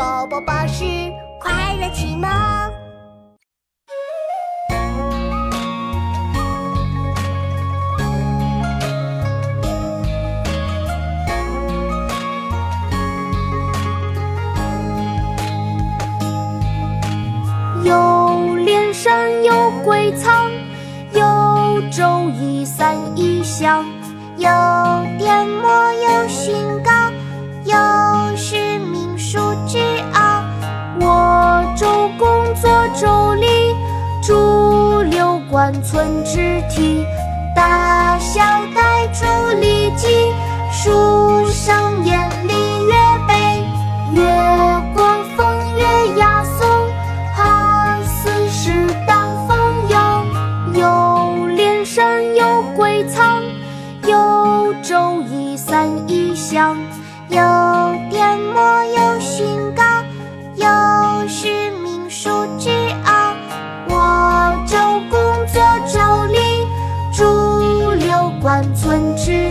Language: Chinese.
宝宝巴士快乐启蒙。有连山，有归藏，有周易，三异象，有典墨，有训主六官存之体，大小代诸礼记，书上言礼乐备，月光风月雅颂，好似是当风咏。有连山，有归藏，有周易，三异象，有六官存之